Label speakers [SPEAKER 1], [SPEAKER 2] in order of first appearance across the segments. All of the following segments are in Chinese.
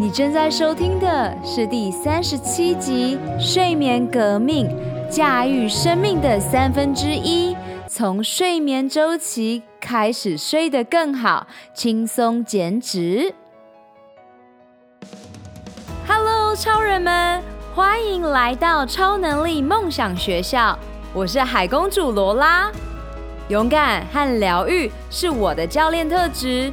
[SPEAKER 1] 你正在收听的是第三十七集《睡眠革命：驾驭生命的三分之一》，从睡眠周期开始睡得更好，轻松减脂。Hello，超人们，欢迎来到超能力梦想学校，我是海公主罗拉。勇敢和疗愈是我的教练特质。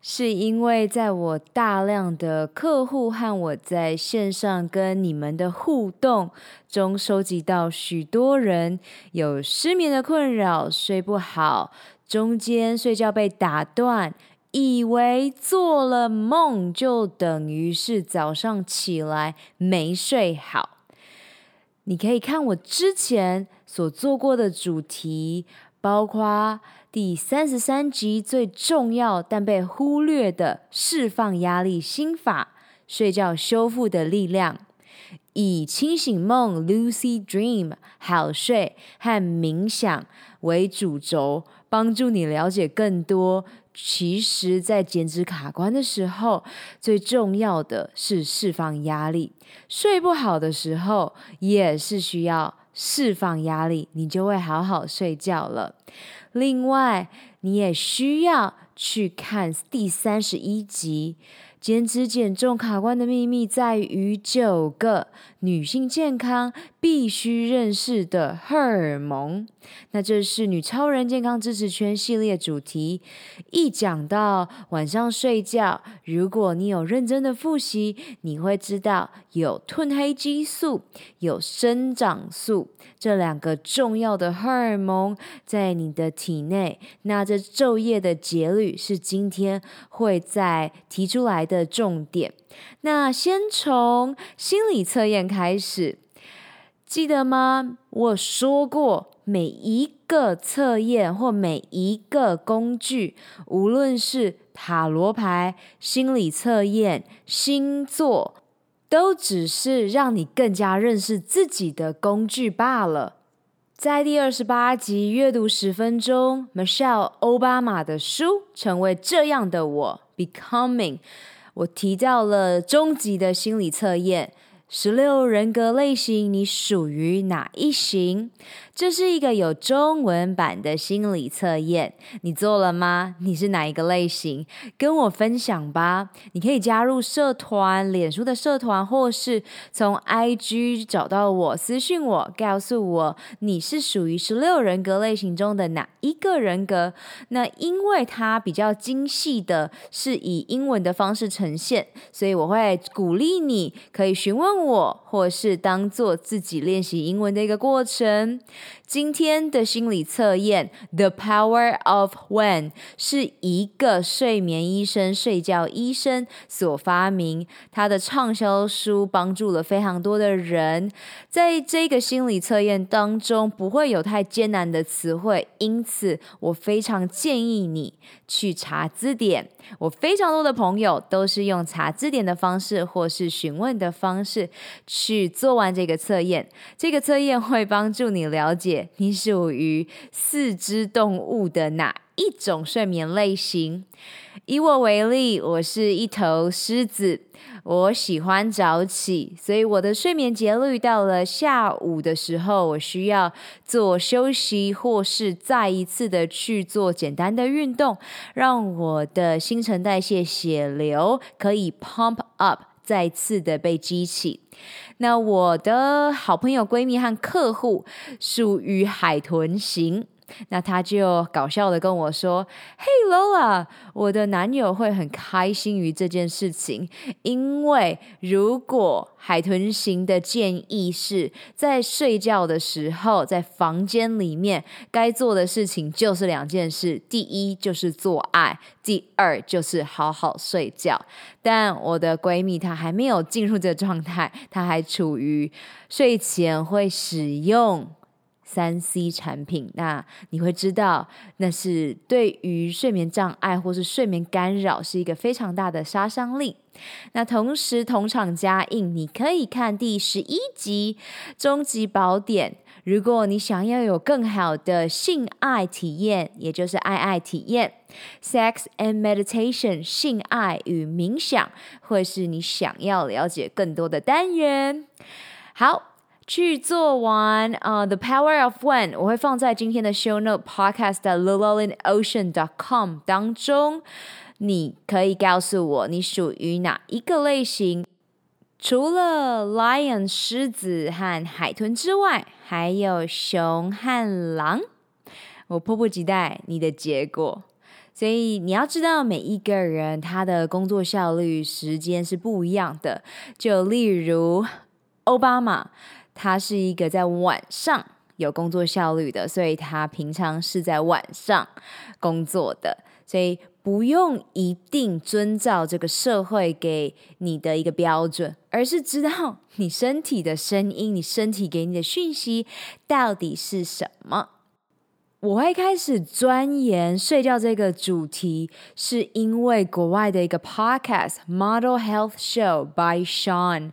[SPEAKER 1] 是因为在我大量的客户和我在线上跟你们的互动中，收集到许多人有失眠的困扰，睡不好，中间睡觉被打断，以为做了梦就等于是早上起来没睡好。你可以看我之前所做过的主题，包括。第三十三集最重要但被忽略的释放压力心法，睡觉修复的力量，以清醒梦 Lucy Dream） 好睡和冥想为主轴，帮助你了解更多。其实，在减脂卡关的时候，最重要的是释放压力。睡不好的时候，也是需要释放压力，你就会好好睡觉了。另外，你也需要去看第三十一集。减脂减重卡关的秘密在于九个女性健康必须认识的荷尔蒙。那这是女超人健康知识圈系列主题。一讲到晚上睡觉，如果你有认真的复习，你会知道有褪黑激素、有生长素这两个重要的荷尔蒙在你的体内。那这昼夜的节律是今天会在提出来的重点，那先从心理测验开始，记得吗？我说过，每一个测验或每一个工具，无论是塔罗牌、心理测验、星座，都只是让你更加认识自己的工具罢了。在第二十八集阅读十分钟，Michelle Obama 的书《成为这样的我》（Becoming）。我提到了终极的心理测验。十六人格类型，你属于哪一型？这是一个有中文版的心理测验，你做了吗？你是哪一个类型？跟我分享吧。你可以加入社团，脸书的社团，或是从 IG 找到我，私讯我，告诉我你是属于十六人格类型中的哪一个人格。那因为它比较精细的，是以英文的方式呈现，所以我会鼓励你可以询问。我或是当做自己练习英文的一个过程。今天的心理测验《The Power of When》是一个睡眠医生、睡觉医生所发明，他的畅销书帮助了非常多的人。在这个心理测验当中，不会有太艰难的词汇，因此我非常建议你去查字典。我非常多的朋友都是用查字典的方式，或是询问的方式去做完这个测验。这个测验会帮助你了解。你属于四只动物的哪一种睡眠类型？以我为例，我是一头狮子，我喜欢早起，所以我的睡眠节律到了下午的时候，我需要做休息，或是再一次的去做简单的运动，让我的新陈代谢血流可以 pump up，再次的被激起。那我的好朋友、闺蜜和客户属于海豚型，那他就搞笑的跟我说：“Hey Lola，我的男友会很开心于这件事情，因为如果海豚型的建议是在睡觉的时候，在房间里面该做的事情就是两件事，第一就是做爱，第二就是好好睡觉。但我的闺蜜她还没有进入这状态，她还处于睡前会使用。”三 C 产品，那你会知道，那是对于睡眠障碍或是睡眠干扰是一个非常大的杀伤力。那同时同场加映，你可以看第十一集《终极宝典》。如果你想要有更好的性爱体验，也就是爱爱体验 （Sex and Meditation），性爱与冥想，会是你想要了解更多的单元。好。去做完啊、The Power of One，我会放在今天的 Show Note Podcast 的 lolalindocean.com 当中。你可以告诉我你属于哪一个类型？除了 Lion 狮子和海豚之外，还有熊和狼。我迫不及待你的结果。所以你要知道，每一个人他的工作效率、时间是不一样的。就例如奥巴马。他是一个在晚上有工作效率的，所以他平常是在晚上工作的，所以不用一定遵照这个社会给你的一个标准，而是知道你身体的声音，你身体给你的讯息到底是什么。我会开始钻研睡觉这个主题，是因为国外的一个 podcast Model Health Show by Sean。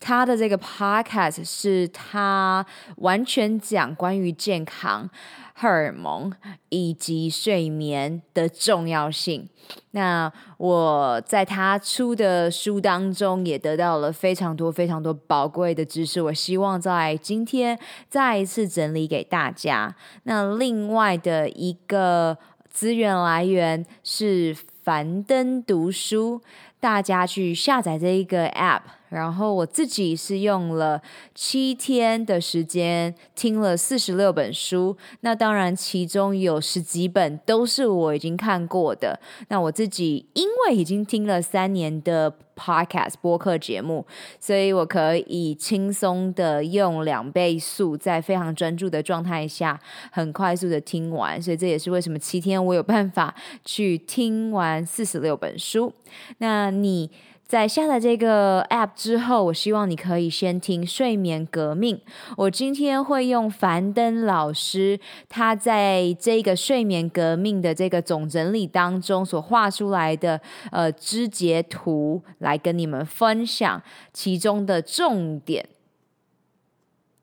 [SPEAKER 1] 他的这个 podcast 是他完全讲关于健康、荷尔蒙以及睡眠的重要性。那我在他出的书当中也得到了非常多、非常多宝贵的知识。我希望在今天再一次整理给大家。那另外的一个资源来源是樊登读书。大家去下载这一个 app，然后我自己是用了七天的时间听了四十六本书，那当然其中有十几本都是我已经看过的。那我自己因为已经听了三年的 podcast 播客节目，所以我可以轻松的用两倍速，在非常专注的状态下，很快速的听完。所以这也是为什么七天我有办法去听完四十六本书。那你在下载这个 app 之后，我希望你可以先听《睡眠革命》。我今天会用樊登老师他在这个《睡眠革命》的这个总整理当中所画出来的呃枝节图来跟你们分享其中的重点。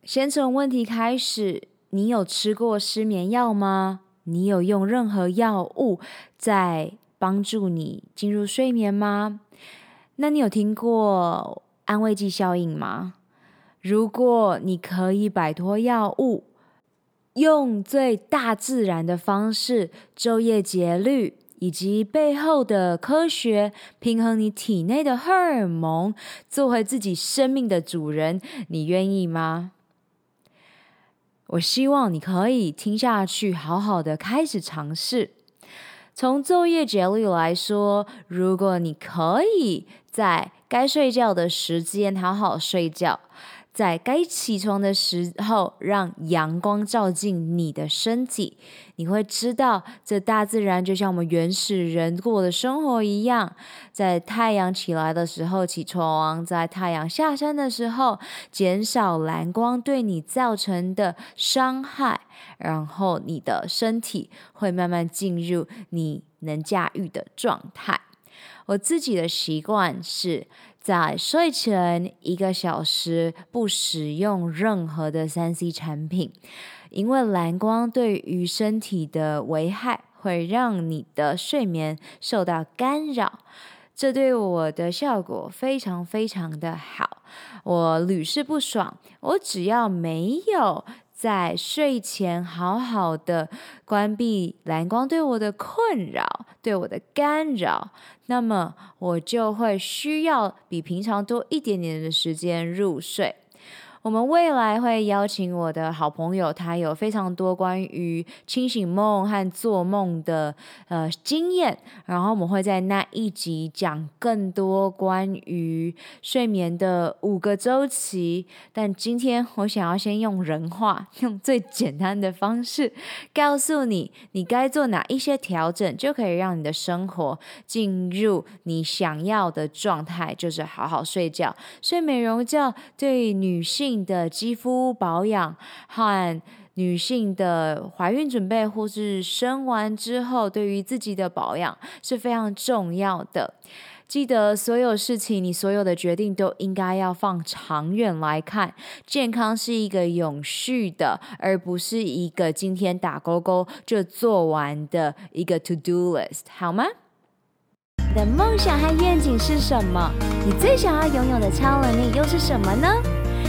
[SPEAKER 1] 先从问题开始，你有吃过失眠药吗？你有用任何药物在帮助你进入睡眠吗？那你有听过安慰剂效应吗？如果你可以摆脱药物，用最大自然的方式，昼夜节律以及背后的科学，平衡你体内的荷尔蒙，做回自己生命的主人，你愿意吗？我希望你可以听下去，好好的开始尝试。从昼夜节律来说，如果你可以在该睡觉的时间好好睡觉，在该起床的时候让阳光照进你的身体，你会知道，这大自然就像我们原始人过的生活一样，在太阳起来的时候起床，在太阳下山的时候减少蓝光对你造成的伤害。然后你的身体会慢慢进入你能驾驭的状态。我自己的习惯是在睡前一个小时不使用任何的三 C 产品，因为蓝光对于身体的危害会让你的睡眠受到干扰，这对我的效果非常非常的好，我屡试不爽。我只要没有。在睡前好好的关闭蓝光对我的困扰、对我的干扰，那么我就会需要比平常多一点点的时间入睡。我们未来会邀请我的好朋友，他有非常多关于清醒梦和做梦的呃经验，然后我们会在那一集讲更多关于睡眠的五个周期。但今天我想要先用人话，用最简单的方式告诉你，你该做哪一些调整，就可以让你的生活进入你想要的状态，就是好好睡觉。睡美容觉对女性的肌肤保养和女性的怀孕准备，或是生完之后对于自己的保养是非常重要的。记得所有事情，你所有的决定都应该要放长远来看。健康是一个永续的，而不是一个今天打勾勾就做完的一个 to do list，好吗？你的梦想和愿景是什么？你最想要拥有的超能力又是什么呢？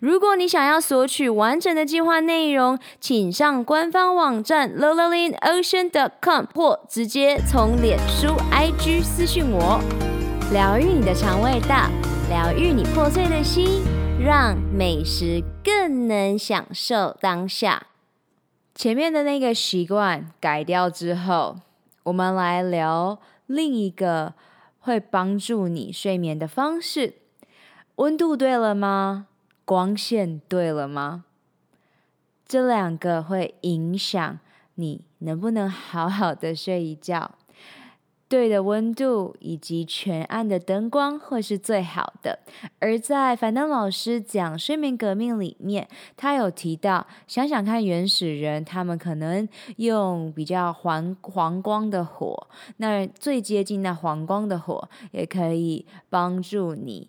[SPEAKER 1] 如果你想要索取完整的计划内容，请上官方网站 l o l a l i n o c e a n c o m 或直接从脸书 IG 私讯我。疗愈你的肠胃道，疗愈你破碎的心，让美食更能享受当下。前面的那个习惯改掉之后，我们来聊另一个会帮助你睡眠的方式。温度对了吗？光线对了吗？这两个会影响你能不能好好的睡一觉。对的温度以及全暗的灯光会是最好的。而在樊登老师讲睡眠革命里面，他有提到，想想看原始人，他们可能用比较黄黄光的火，那最接近那黄光的火，也可以帮助你。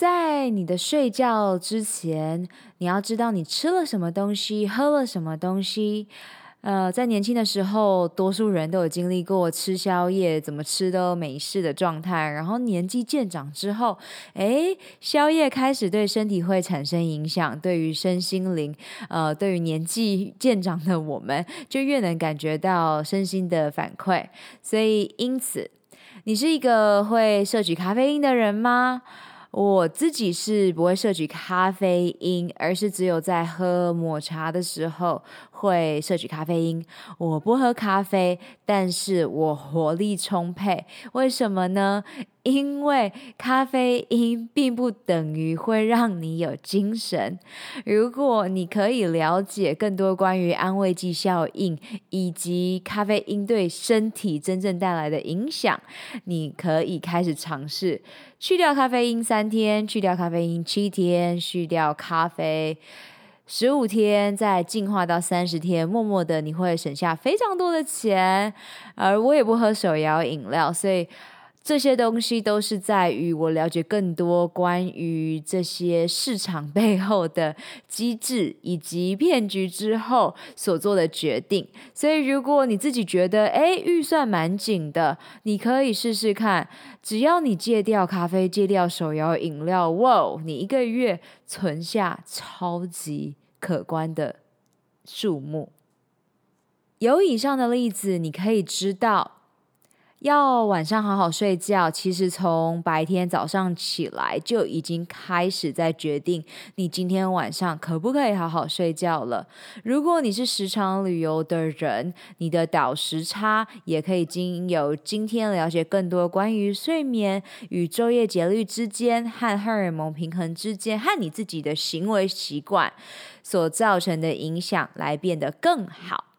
[SPEAKER 1] 在你的睡觉之前，你要知道你吃了什么东西，喝了什么东西。呃，在年轻的时候，多数人都有经历过吃宵夜怎么吃都没事的状态。然后年纪渐长之后，诶，宵夜开始对身体会产生影响，对于身心灵，呃，对于年纪渐长的我们，就越能感觉到身心的反馈。所以，因此，你是一个会摄取咖啡因的人吗？我自己是不会摄取咖啡因，而是只有在喝抹茶的时候会摄取咖啡因。我不喝咖啡，但是我活力充沛。为什么呢？因为咖啡因并不等于会让你有精神。如果你可以了解更多关于安慰剂效应以及咖啡因对身体真正带来的影响，你可以开始尝试去掉咖啡因三天，去掉咖啡因七天，去掉咖啡十五天，再进化到三十天。默默的，你会省下非常多的钱。而我也不喝手摇饮料，所以。这些东西都是在于我了解更多关于这些市场背后的机制以及骗局之后所做的决定。所以，如果你自己觉得诶预算蛮紧的，你可以试试看。只要你戒掉咖啡，戒掉手摇饮料，哇，你一个月存下超级可观的数目。有以上的例子，你可以知道。要晚上好好睡觉，其实从白天早上起来就已经开始在决定你今天晚上可不可以好好睡觉了。如果你是时常旅游的人，你的倒时差也可以经由今天了解更多关于睡眠与昼夜节律之间和荷尔蒙平衡之间和你自己的行为习惯所造成的影响来变得更好。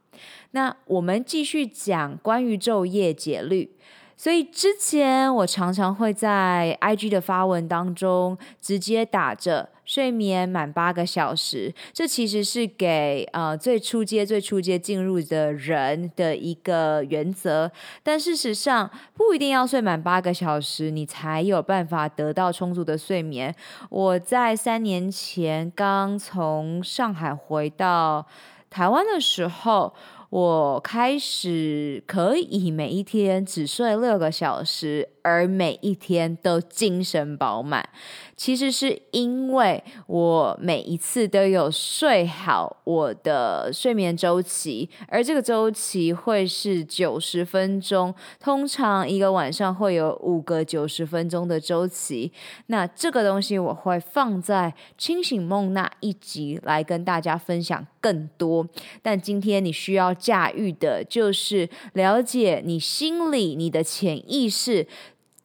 [SPEAKER 1] 那我们继续讲关于昼夜节律。所以之前我常常会在 IG 的发文当中直接打着睡眠满八个小时，这其实是给呃最初阶、最初阶进入的人的一个原则。但事实上不一定要睡满八个小时，你才有办法得到充足的睡眠。我在三年前刚从上海回到台湾的时候。我开始可以每一天只睡六个小时，而每一天都精神饱满。其实是因为我每一次都有睡好我的睡眠周期，而这个周期会是九十分钟，通常一个晚上会有五个九十分钟的周期。那这个东西我会放在清醒梦那一集来跟大家分享更多。但今天你需要驾驭的就是了解你心里你的潜意识。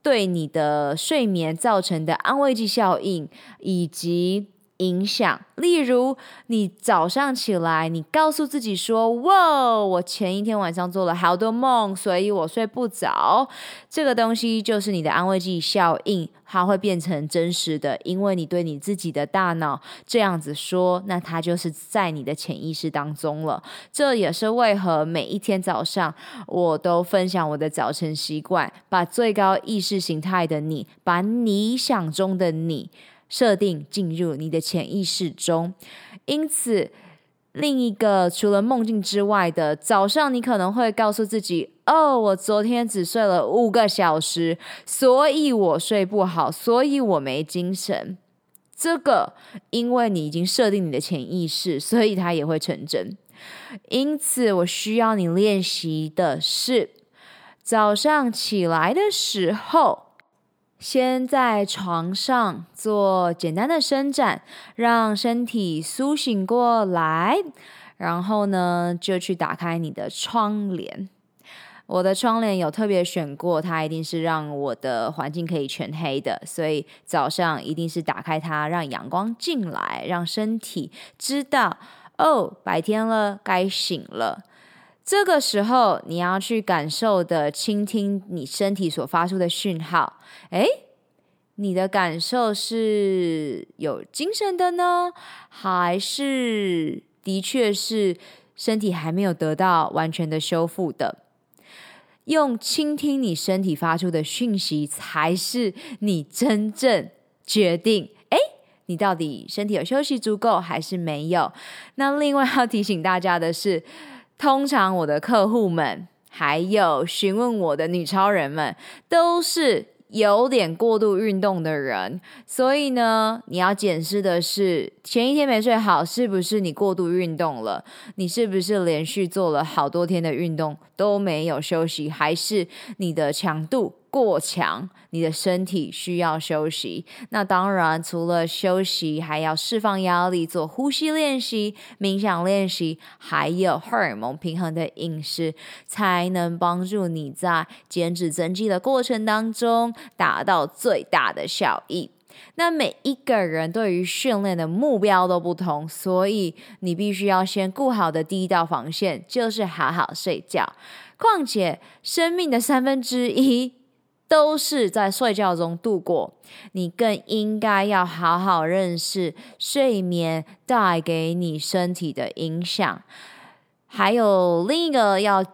[SPEAKER 1] 对你的睡眠造成的安慰剂效应以及影响，例如你早上起来，你告诉自己说：“哇，我前一天晚上做了好多梦，所以我睡不着。”这个东西就是你的安慰剂效应，它会变成真实的，因为你对你自己的大脑这样子说，那它就是在你的潜意识当中了。这也是为何每一天早上我都分享我的早晨习惯，把最高意识形态的你，把你想中的你。设定进入你的潜意识中，因此另一个除了梦境之外的早上，你可能会告诉自己：“哦，我昨天只睡了五个小时，所以我睡不好，所以我没精神。”这个因为你已经设定你的潜意识，所以它也会成真。因此，我需要你练习的是早上起来的时候。先在床上做简单的伸展，让身体苏醒过来，然后呢，就去打开你的窗帘。我的窗帘有特别选过，它一定是让我的环境可以全黑的，所以早上一定是打开它，让阳光进来，让身体知道哦，白天了，该醒了。这个时候，你要去感受的，倾听你身体所发出的讯号。诶，你的感受是有精神的呢，还是的确是身体还没有得到完全的修复的？用倾听你身体发出的讯息，才是你真正决定。诶，你到底身体有休息足够还是没有？那另外要提醒大家的是。通常我的客户们，还有询问我的女超人们，都是有点过度运动的人，所以呢，你要检视的是前一天没睡好，是不是你过度运动了？你是不是连续做了好多天的运动都没有休息，还是你的强度过强，你的身体需要休息。那当然，除了休息，还要释放压力，做呼吸练习、冥想练习，还有荷尔蒙平衡的饮食，才能帮助你在减脂增肌的过程当中达到最大的效益。那每一个人对于训练的目标都不同，所以你必须要先顾好的第一道防线就是好好睡觉。况且，生命的三分之一。都是在睡觉中度过，你更应该要好好认识睡眠带给你身体的影响。还有另一个要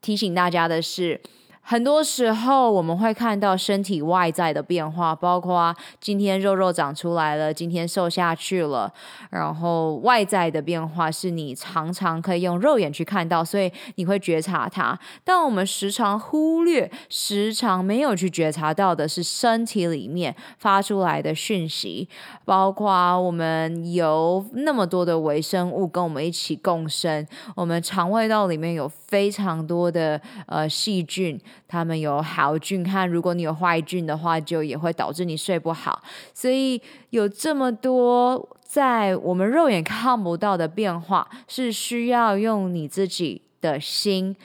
[SPEAKER 1] 提醒大家的是。很多时候我们会看到身体外在的变化，包括今天肉肉长出来了，今天瘦下去了，然后外在的变化是你常常可以用肉眼去看到，所以你会觉察它。但我们时常忽略、时常没有去觉察到的是身体里面发出来的讯息，包括我们有那么多的微生物跟我们一起共生，我们肠胃道里面有非常多的呃细菌。他们有好菌，和如果你有坏菌的话，就也会导致你睡不好。所以有这么多在我们肉眼看不到的变化，是需要用你自己的心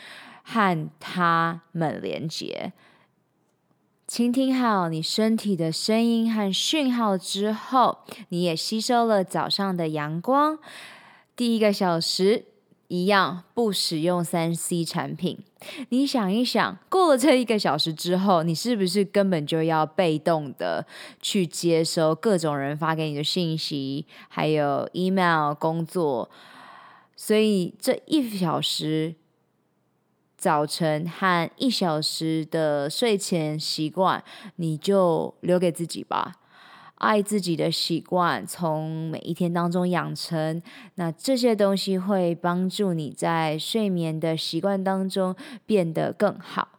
[SPEAKER 1] 和他们连接，倾听好你身体的声音和讯号之后，你也吸收了早上的阳光。第一个小时，一样不使用三 C 产品。你想一想，过了这一个小时之后，你是不是根本就要被动的去接收各种人发给你的信息，还有 email 工作？所以这一小时早晨和一小时的睡前习惯，你就留给自己吧。爱自己的习惯，从每一天当中养成，那这些东西会帮助你在睡眠的习惯当中变得更好。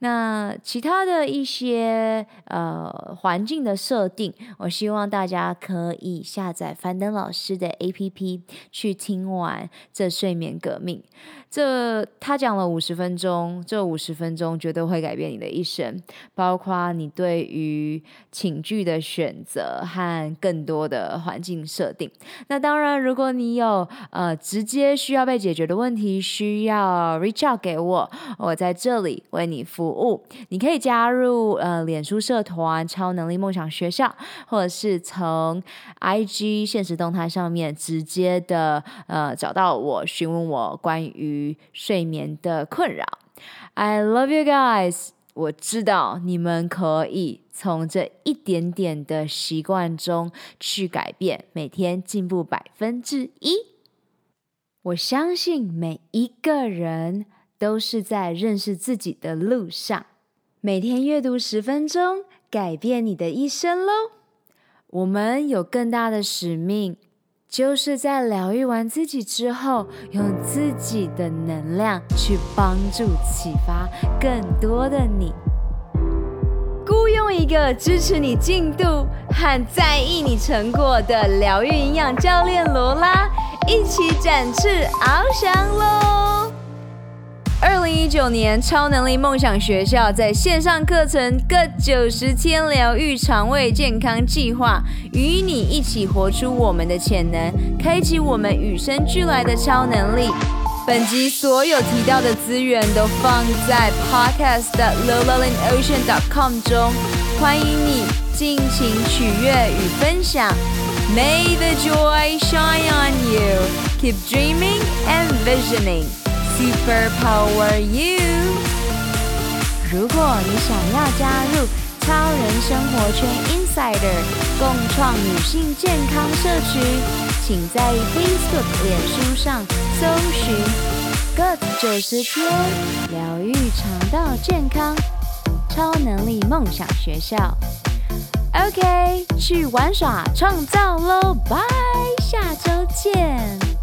[SPEAKER 1] 那其他的一些呃环境的设定，我希望大家可以下载樊登老师的 APP 去听完这睡眠革命。这他讲了五十分钟，这五十分钟绝对会改变你的一生，包括你对于寝具的选择和更多的环境设定。那当然，如果你有呃直接需要被解决的问题，需要 reach out 给我，我在这里为你服务。务你可以加入呃脸书社团超能力梦想学校，或者是从 IG 现实动态上面直接的呃找到我，询问我关于。睡眠的困扰，I love you guys。我知道你们可以从这一点点的习惯中去改变，每天进步百分之一。我相信每一个人都是在认识自己的路上。每天阅读十分钟，改变你的一生喽！我们有更大的使命。就是在疗愈完自己之后，用自己的能量去帮助、启发更多的你。雇佣一个支持你进度和在意你成果的疗愈营养教练罗拉，一起展翅翱翔喽！二零一九年超能力梦想学校在线上课程各九十天疗愈肠胃健康计划，与你一起活出我们的潜能，开启我们与生俱来的超能力。本集所有提到的资源都放在 podcast 的 lowlearningocean.com 中，欢迎你尽情取悦与分享。May the joy shine on you. Keep dreaming and visioning. Super Power You！如果你想要加入超人生活圈 Insider 共创女性健康社区，请在 Facebook、脸书上搜寻 “Good 九十天疗愈肠道健康超能力梦想学校”。OK，去玩耍创造喽！拜，下周见。